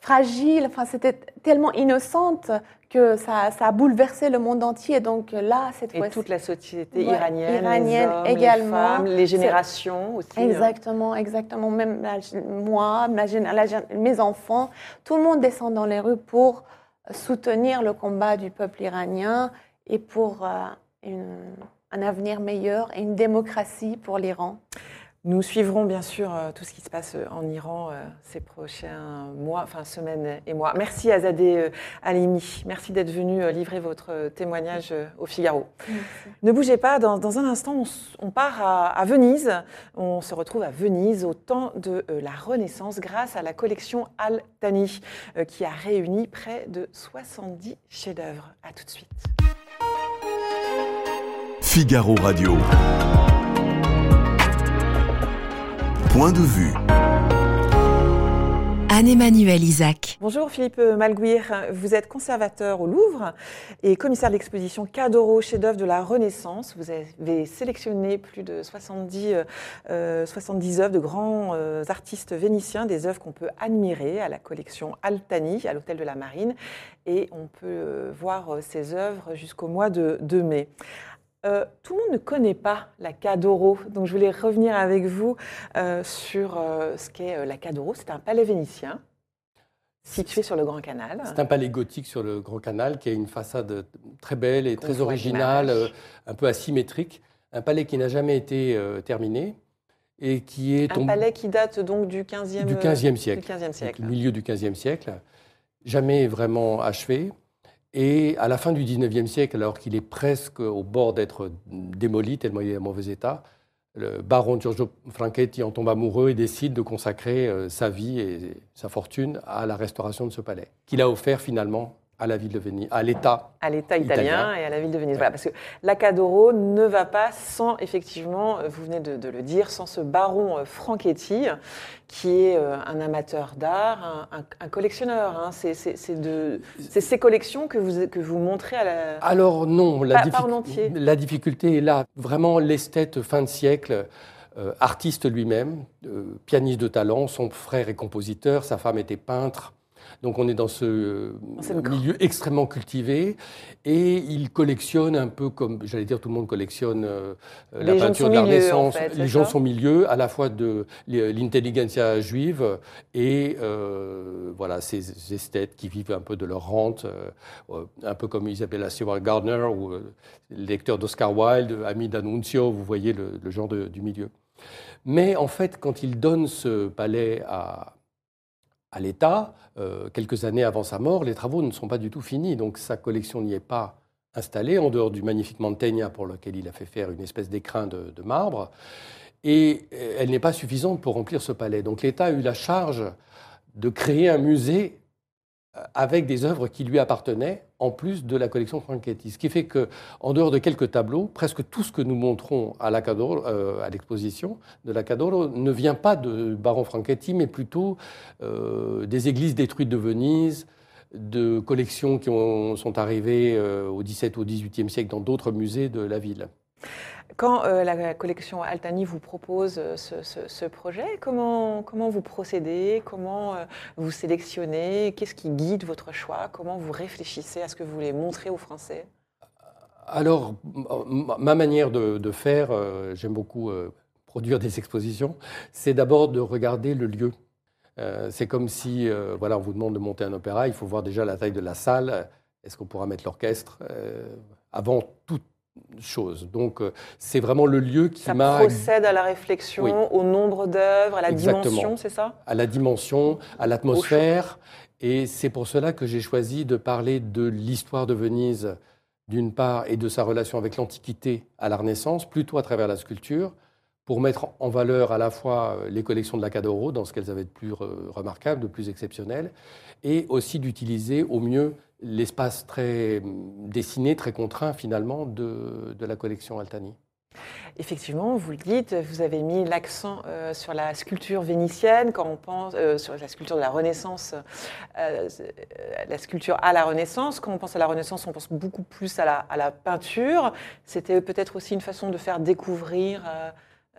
fragile, enfin, c'était tellement innocente que ça, ça a bouleversé le monde entier. Donc là, cette Et fois-ci. toute la société Ouais, iranienne, iranienne les hommes, également. les femmes, les générations aussi. hein. Exactement, exactement. Même la moi, la mes enfants, tout le monde descend dans les rues pour soutenir le combat du peuple iranien et pour euh, une- un avenir meilleur et une démocratie pour l'Iran. Nous suivrons bien sûr euh, tout ce qui se passe euh, en Iran euh, ces prochains mois, enfin semaines et mois. Merci Azadeh euh, Halimi, merci d'être venu euh, livrer votre témoignage euh, au Figaro. Ne bougez pas, dans, dans un instant, on, part à, à Venise. On se retrouve à Venise au temps de euh, la Renaissance grâce à la collection Al-Thani euh, qui a réuni près de 70 chefs-d'œuvre. À tout de suite. Figaro Radio. Point de vue. Anne-Emmanuel Isaac. Bonjour Philippe Malguir, vous êtes conservateur au Louvre et commissaire de l'exposition Cadoro, chef-d'œuvre de la Renaissance. Vous avez sélectionné plus de 70, euh, 70 œuvres de grands euh, artistes vénitiens, des œuvres qu'on peut admirer à la collection Altani, à l'Hôtel de la Marine, et on peut euh, voir euh, ces œuvres jusqu'au mois de, de mai. Euh, tout le monde ne connaît pas la Cadoro, donc je voulais revenir avec vous euh, sur euh, ce qu'est la Cadoro. C'est un palais vénitien situé sur le Grand Canal. C'est un palais gothique sur le Grand Canal qui a une façade très belle et très originale, un peu asymétrique. Un palais qui n'a jamais été terminé et qui est Un tombé palais qui date donc du 15e, du 15e du siècle. 15e donc siècle. le milieu du 15e siècle, jamais vraiment achevé. Et à la fin du 19e siècle, alors qu'il est presque au bord d'être démoli, tellement il est en mauvais état, le baron Giorgio Franchetti en tombe amoureux et décide de consacrer euh, sa vie et sa fortune à la restauration de ce palais, qu'il a offert finalement à la ville de Venise, à l'État. à l'État italien, Italien. et à la ville de Venise. Ouais. Voilà, parce que la Cadoro ne va pas sans, effectivement, euh, vous venez de, de le dire, sans ce baron euh, Franchetti, qui est euh, un amateur d'art, un, un- un collectionneur. hein. C'est ces collections que vous, que vous montrez à la... Alors non, la, Pas- en la difficulté est là. Vraiment, l'esthète fin de siècle, euh, artiste lui-même, euh, pianiste de talent, son frère est compositeur, sa femme était peintre. Donc on est dans ce milieu extrêmement cultivé et il collectionne un peu comme, j'allais dire, tout le monde collectionne euh, la peinture de la en Renaissance. fait, les gens sont milieu à la fois de l'intelligentsia juive et euh, voilà ces esthètes qui vivent un peu de leur rente, euh, un peu comme Isabella Stewart Gardner ou le lecteur d'Oscar Wilde, ami d'Annunzio, vous voyez le, le genre de- du milieu. Mais en fait, quand il donne ce palais à, à l'État, euh, quelques années avant sa mort, les travaux ne sont pas du tout finis, donc sa collection n'y est pas installée, en dehors du magnifique Mantegna pour lequel il a fait faire une espèce d'écrin de, marbre, et euh, elle n'est pas suffisante pour remplir ce palais. Donc l'État a eu la charge de créer un musée avec des œuvres qui lui appartenaient, en plus de la collection Franchetti. Ce qui fait que, en dehors de quelques tableaux, presque tout ce que nous montrons à euh, l'exposition de la Cadoro, ne vient pas de Baron Franchetti, mais plutôt euh, des églises détruites de Venise, de collections qui ont- sont arrivées euh, au XVIIe au XVIIIe siècle dans d'autres musées de la ville. Quand euh, la collection Altani vous propose euh, ce, projet, comment, vous procédez? Comment euh, vous sélectionnez? Qu'est-ce qui guide votre choix? Comment vous réfléchissez à ce que vous voulez montrer aux Français? Alors, ma manière de, faire, j'aime beaucoup produire des expositions, c'est d'abord de regarder le lieu. C'est comme si, voilà, on vous demande de monter un opéra, il faut voir déjà la taille de la salle. Est-ce qu'on pourra mettre l'orchestre? Avant toute chose Donc, euh, c'est vraiment le lieu qui Ça m'a procède à la réflexion, Oui. au nombre d'œuvres, à la Exactement. dimension, c'est ça? À la dimension, à l'atmosphère. Et c'est pour cela que j'ai choisi de parler de l'histoire de Venise, d'une part, et de sa relation avec l'Antiquité à la Renaissance, plutôt à travers la sculpture, pour mettre en valeur à la fois euh, les collections de la Cadoro, dans ce qu'elles avaient de plus re- remarquable, de plus exceptionnel, et aussi d'utiliser au mieux l'espace très hum, dessiné, très contraint finalement de, de la collection Altani. Effectivement, vous le dites, vous avez mis l'accent euh, sur la sculpture vénitienne, quand on pense euh, sur la sculpture de la Renaissance, euh, la sculpture à la Renaissance. Quand on pense à la Renaissance, on pense beaucoup plus à la, à la peinture. C'était peut-être aussi une façon de faire découvrir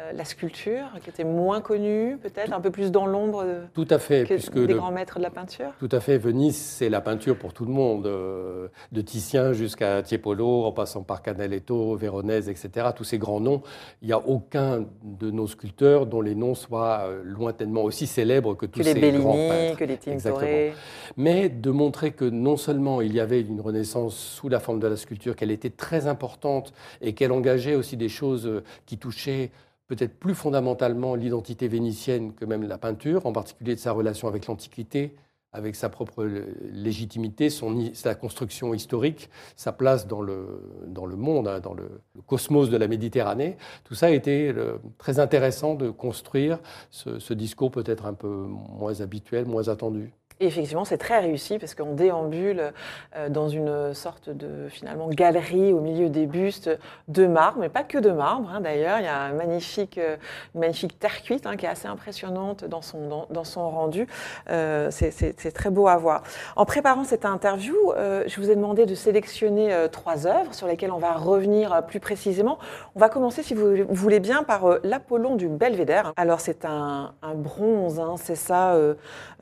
euh, la sculpture, qui était moins connue, peut-être un peu plus dans l'ombre euh, Tout à fait, que puisque des le, grands maîtres de la peinture. Tout à fait. Venise, c'est la peinture pour tout le monde, euh, de Titien jusqu'à Tiepolo, en passant par Canaletto, Véronèse, etc. Tous ces grands noms. Il n'y a aucun de nos sculpteurs dont les noms soient lointainement aussi célèbres que tous Que les ces grands Bellini, peintres. que les. Mais de montrer que non seulement il y avait une renaissance sous la forme de la sculpture, qu'elle était très importante et qu'elle engageait aussi des choses qui touchaient peut-être plus fondamentalement l'identité vénitienne que même la peinture, en particulier de sa relation avec l'Antiquité, avec sa propre légitimité, son, sa construction historique, sa place dans le, dans le monde, hein, dans le, cosmos de la Méditerranée. Tout ça a été euh, très intéressant de construire ce discours peut-être un peu moins habituel, moins attendu. Effectivement, c'est très réussi parce qu'on déambule euh, dans une sorte de finalement galerie au milieu des bustes de marbre, mais pas que de marbre hein, d'ailleurs. Il y a magnifique, euh, une magnifique terre cuite hein, qui est assez impressionnante dans son, dans, son rendu. Euh, c'est très beau à voir. En préparant cette interview, je vous ai demandé de sélectionner trois œuvres sur lesquelles on va revenir plus précisément. On va commencer, si vous voulez bien, par l'Apollon du Belvédère. Alors c'est un, bronze, hein, c'est ça,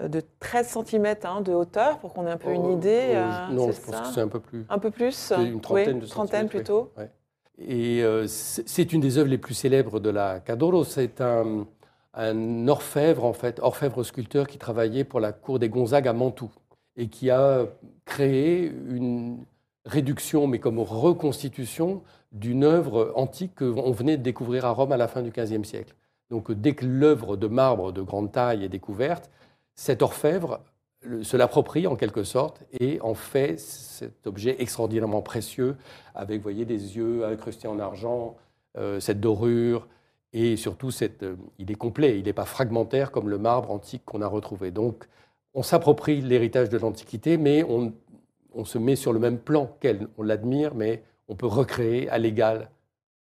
de 13 cm Hein, de hauteur pour qu'on ait un peu une oh, idée euh, Non, je pense que c'est un peu plus. Un peu plus Une trentaine de trentaine plutôt. Et euh, c'est une des œuvres les plus célèbres de la Cadoro. C'est un, un, orfèvre, en fait, orfèvre-sculpteur qui travaillait pour la cour des Gonzague à Mantoue et qui a créé une réduction, mais comme reconstitution, d'une œuvre antique qu'on venait de découvrir à Rome à la fin du XVe siècle. Donc dès que l'œuvre de marbre de grande taille est découverte, cet orfèvre se l'approprie en quelque sorte et en fait cet objet extraordinairement précieux avec, voyez, des yeux incrustés en argent, euh, cette dorure et surtout cette, euh, il est complet, il n'est pas fragmentaire comme le marbre antique qu'on a retrouvé. Donc on s'approprie l'héritage de l'Antiquité, mais on, on, se met sur le même plan qu'elle. On l'admire, mais on peut recréer à l'égal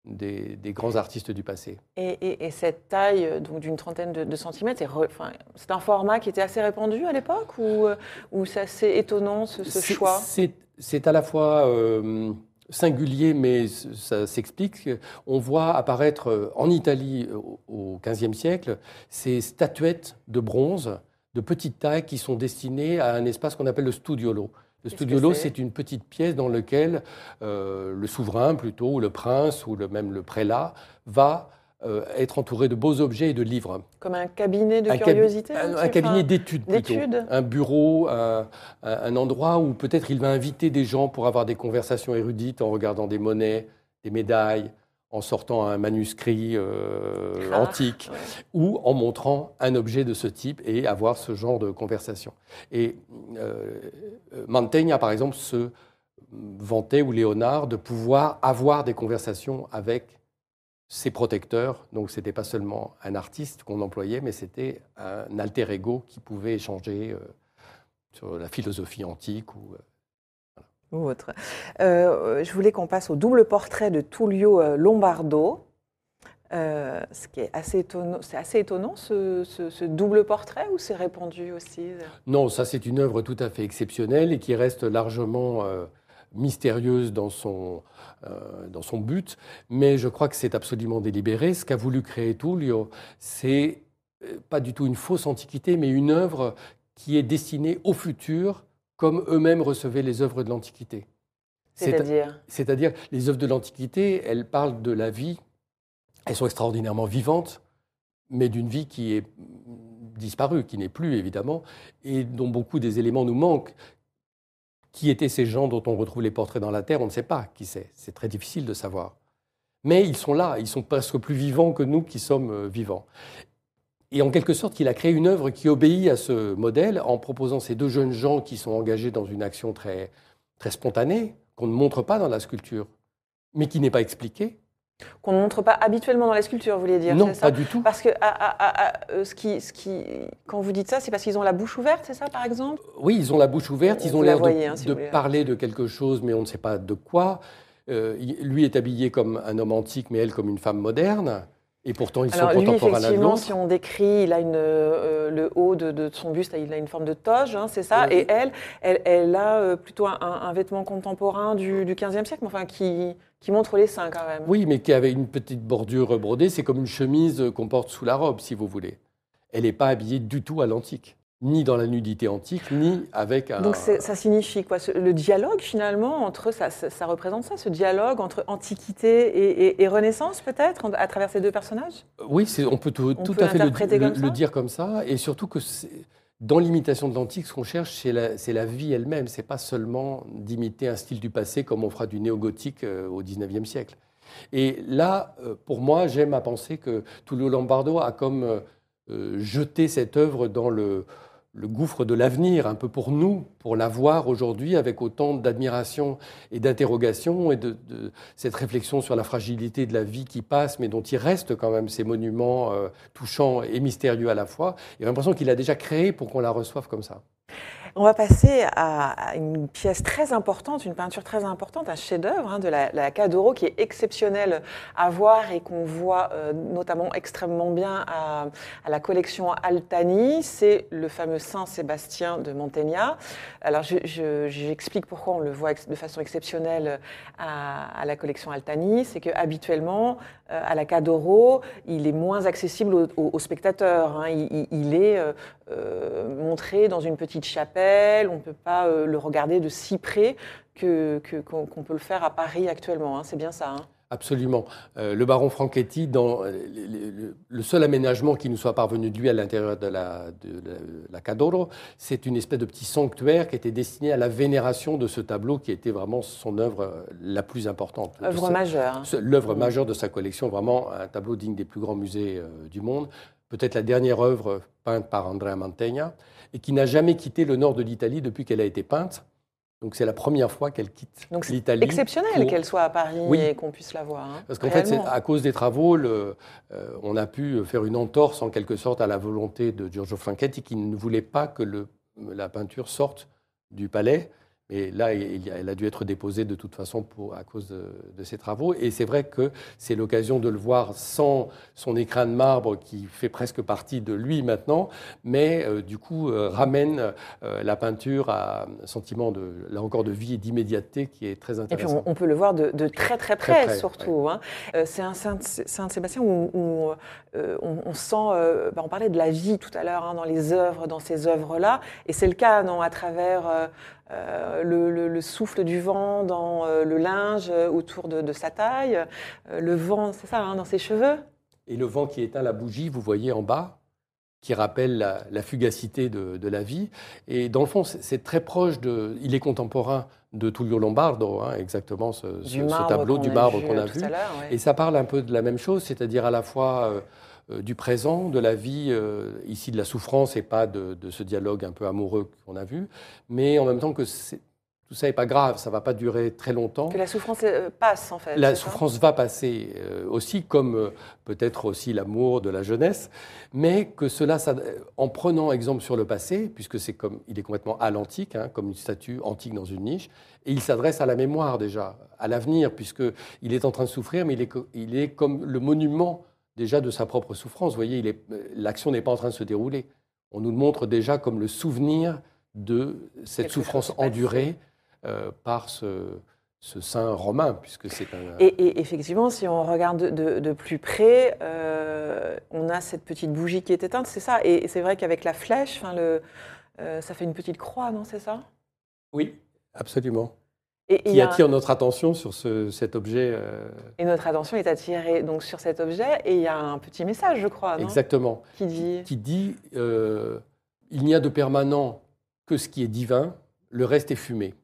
des, grands artistes du passé. Et, cette taille euh, donc d'une trentaine de, centimètres, c'est un format qui était assez répandu à l'époque ou, euh, ou c'est assez étonnant ce, choix? C'est à la fois euh, singulier, mais ça s'explique. On voit apparaître en Italie au XVe siècle ces statuettes de bronze de petite taille qui sont destinées à un espace qu'on appelle le studiolo. Le studiolo, c'est une petite pièce dans laquelle euh, le souverain, plutôt, ou le prince, ou le, même le prélat, va euh, être entouré de beaux objets et de livres. Comme un cabinet de curiosité Un, cabinet d'études, plutôt. Un bureau, un, endroit où peut-être il va inviter des gens pour avoir des conversations érudites en regardant des monnaies, des médailles, en sortant un manuscrit euh, antique ou en montrant un objet de ce type et avoir ce genre de conversation. Et euh, Mantegna, par exemple, se vantait, ou Léonard, de pouvoir avoir des conversations avec ses protecteurs. Donc ce n'était pas seulement un artiste qu'on employait, mais c'était un alter ego qui pouvait échanger euh, sur la philosophie antique ou ou autre. Euh, je voulais qu'on passe au double portrait de Tullio euh, Lombardo. Euh, ce qui est assez c'est assez étonnant ce, double portrait ou c'est répandu aussi Non, ça c'est une œuvre tout à fait exceptionnelle et qui reste largement mystérieuse dans son, dans son but, mais je crois que c'est absolument délibéré. Ce qu'a voulu créer Tullio, c'est pas du tout une fausse antiquité, mais une œuvre qui est destinée au futur comme eux-mêmes recevaient les œuvres de l'Antiquité. C'est-à-dire C'est-à-dire, les œuvres de l'Antiquité, elles parlent de la vie, elles sont extraordinairement vivantes, mais d'une vie qui est disparue, qui n'est plus évidemment, et dont beaucoup des éléments nous manquent. Qui étaient ces gens dont on retrouve les portraits dans la terre On ne sait pas qui c'est. C'est très difficile de savoir. Mais ils sont là, ils sont presque plus vivants que nous qui sommes euh, vivants. Et en quelque sorte, il a créé une œuvre qui obéit à ce modèle en proposant ces deux jeunes gens qui sont engagés dans une action très, très spontanée, qu'on ne montre pas dans la sculpture, mais qui n'est pas expliquée. Qu'on ne montre pas habituellement dans la sculpture, vous voulez dire Non, pas du tout. Parce que euh, ce qui, ce qui, quand vous dites ça, c'est parce qu'ils ont la bouche ouverte, c'est ça, par exemple? Oui, ils ont la bouche ouverte, ils ont l'air de, hein, de parler de quelque chose, mais on ne sait pas de quoi. Euh, lui est habillé comme un homme antique, mais elle comme une femme moderne. Et pourtant, ils Alors, sont lui, effectivement, si on décrit, il a une, euh, le haut de, son buste, il a une forme de toge, hein, c'est ça. Et elle, elle, a euh, plutôt un, vêtement contemporain du, du 15e siècle, enfin, qui, qui montre les seins quand même. Oui, mais qui avait une petite bordure brodée. C'est comme une chemise qu'on porte sous la robe, si vous voulez. Elle n'est pas habillée du tout à l'antique ni dans la nudité antique, ni avec un... Donc ça signifie quoi? Le dialogue finalement entre... Ça, ça, représente ça, ce dialogue entre Antiquité et, Renaissance peut-être, à travers ces deux personnages? Oui, on peut tout, à fait le, dire comme ça, et surtout que dans l'imitation de l'antique, ce qu'on cherche, c'est la, la, vie elle-même, c'est pas seulement d'imiter un style du passé comme on fera du néo-gothique euh, au XIXe siècle. Et là, euh, pour moi, j'aime à penser que Tullio Lombardo a comme euh, euh, jeté cette œuvre dans le, le gouffre de l'avenir, un peu pour nous, pour la voir aujourd'hui avec autant d'admiration et d'interrogation et de, de cette réflexion sur la fragilité de la vie qui passe, mais dont il reste quand même ces monuments euh, touchants et mystérieux à la fois. J'ai l'impression qu'il a déjà créé pour qu'on la reçoive comme ça. On va passer à une pièce très importante, une peinture très importante, un chef-d'œuvre hein, de la, la Cadoro qui est exceptionnel à voir et qu'on voit euh, notamment extrêmement bien à, la collection Altani. C'est le fameux Saint Sébastien de Mantegna. Alors je- je- j'explique pourquoi on le voit de façon exceptionnelle à, la collection Altani. C'est que habituellement euh, à la Cadoro, il est moins accessible aux, spectateurs. hein. Il, est euh, montré dans une petite chapelle. On ne peut pas euh, le regarder de si près que- que- qu'on qu'on peut le faire à Paris actuellement. hein. C'est bien ça. hein. Absolument. Euh, le baron Franchetti, dans euh, le, seul aménagement qui nous soit parvenu de lui à l'intérieur de la, de la Cadoro, c'est une espèce de petit sanctuaire qui était destiné à la vénération de ce tableau qui était vraiment son œuvre la plus importante. Œuvre majeure. hein. L'œuvre majeure de sa collection, vraiment un tableau digne des plus grands musées euh, du monde. Peut-être la dernière œuvre peinte par Andrea Mantegna et qui n'a jamais quitté le nord de l'Italie depuis qu'elle a été peinte. Donc c'est la première fois qu'elle quitte Donc c'est l'Italie. exceptionnel pour- qu'elle soit à Paris Oui. et qu'on puisse la voir. hein. parce qu'en fait, à cause des travaux, le- euh, on a pu faire une entorse en quelque sorte à la volonté de Giorgio Franchetti qui ne voulait pas que le- la peinture sorte du palais. Et là, il elle a dû être déposée de toute façon pour, à cause de, de ces travaux. Et c'est vrai que c'est l'occasion de le voir sans son écrin de marbre qui fait presque partie de lui maintenant, mais euh, du coup euh, ramène euh, la peinture à un sentiment de, là encore, de vie et d'immédiateté qui est très Et puis intéressant. on, on peut le voir de, de très très près, Très près, surtout. hein. C'est un Saint- Saint-Sébastien où, où, on, on sent, bah, on parlait de la vie tout à l'heure hein, dans les œuvres, dans ces œuvres-là, et c'est le cas non, à travers euh, le, le- le souffle du vent dans euh, le linge autour de, de sa taille, euh, le vent, c'est ça, hein, dans ses cheveux. Et le vent qui éteint la bougie, vous voyez en bas, qui rappelle la, la fugacité de, de la vie. Et dans le fond, c'est très proche de. Il est contemporain de Tullio Lombardo, hein, exactement ce, ce- Du ce marbre tableau qu'on du a marbre vu, qu'on euh, a vu. ouais. Et ça parle un peu de la même chose, c'est-à-dire à la fois du présent, de la vie, euh, ici de la souffrance et pas de, de ce dialogue un peu amoureux qu'on a vu, mais en même temps que tout ça n'est pas grave, ça va pas durer très longtemps. Que la souffrance euh, passe en fait. La souffrance va passer euh, aussi, comme euh, peut-être aussi l'amour de la jeunesse, mais que cela, ça- en prenant exemple sur le passé, puisque c'est comme, il est complètement à l'antique, hein, comme une statue antique dans une niche, et il s'adresse à la mémoire déjà, à l'avenir, puisque il est en train de souffrir, mais il est, co- il est comme le monument déjà de sa propre souffrance. Vous voyez, euh, l'action n'est pas en train de se dérouler. On nous le montre déjà comme le souvenir de cette souffrance endurée euh, par ce, ce saint romain, puisque c'est un... Et, et effectivement, si on regarde de, de- de plus près, euh, on a cette petite bougie qui est éteinte, c'est ça? Et c'est vrai qu'avec la flèche, le, euh, ça fait une petite croix, non? C'est ça? Oui, absolument. Et, Qui un- attire notre attention sur ce- cet objet. euh, et notre attention est attirée donc sur cet objet. Et il y a un petit message, je crois, non? Exactement. qui dit Qui dit euh, il n'y a de permanent que ce qui est divin, le reste est fumé.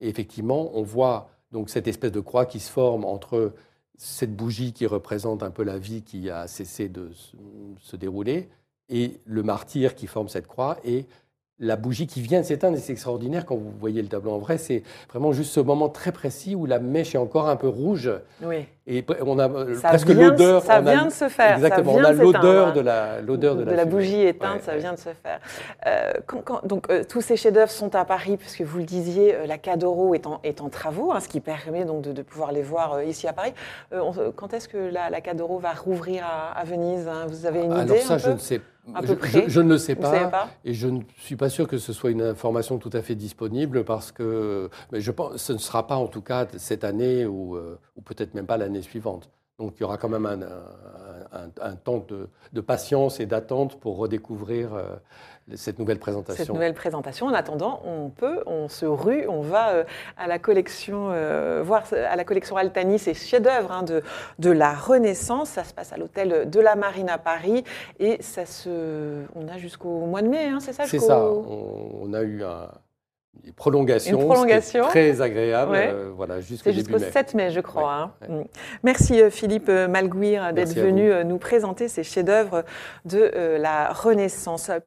Et effectivement, on voit donc cette espèce de croix qui se forme entre cette bougie qui représente un peu la vie qui a cessé de se, se dérouler et le martyr qui forme cette croix et la bougie qui vient de s'éteindre, et c'est extraordinaire quand vous voyez le tableau en vrai, c'est vraiment juste ce moment très précis où la mèche est encore un peu rouge. Oui, et on a euh, ça presque l'odeur. ça on a- vient de se faire. Exactement, on a l'odeur hein. de la, l'odeur de la, bougie éteinte, Ouais, ça ouais. vient de se faire. Euh, quand- quand- donc, euh, tous ces chefs-d'œuvre sont à Paris, puisque vous le disiez, euh, la Cadoro est en, est en travaux, hein, ce qui permet donc de, de pouvoir les voir ici à Paris. On- quand est-ce que la, la Cadoro va rouvrir à, à Venise hein? Vous avez une Alors idée ça, un je ne sais À peu je, près je- je ne le sais pas, pas et je ne suis pas sûr que ce soit une information tout à fait disponible parce que mais je pense ce ne sera pas en tout cas cette année ou, ou peut-être même pas l'année suivante. Donc il y aura quand même un, un- un- un temps de, de patience et d'attente pour redécouvrir euh, cette nouvelle présentation. cette nouvelle présentation. En attendant, on peut, on se rue, on va euh, à la collection, euh, voir à la collection Altani ces chefs-d'œuvre hein, de, de la Renaissance. Ça se passe à l'hôtel de la Marine à Paris et ça se, on a jusqu'au mois de mai, hein, c'est ça C'est ça. On, on a eu un, une prolongation, Une très agréable, Ouais. euh, voilà, jusqu'au mai. 7 mai, je crois. Ouais, hein. ouais. Mm. Merci euh, Philippe euh, Malguir d'être venu nous présenter ces chefs-d'œuvre de la Renaissance.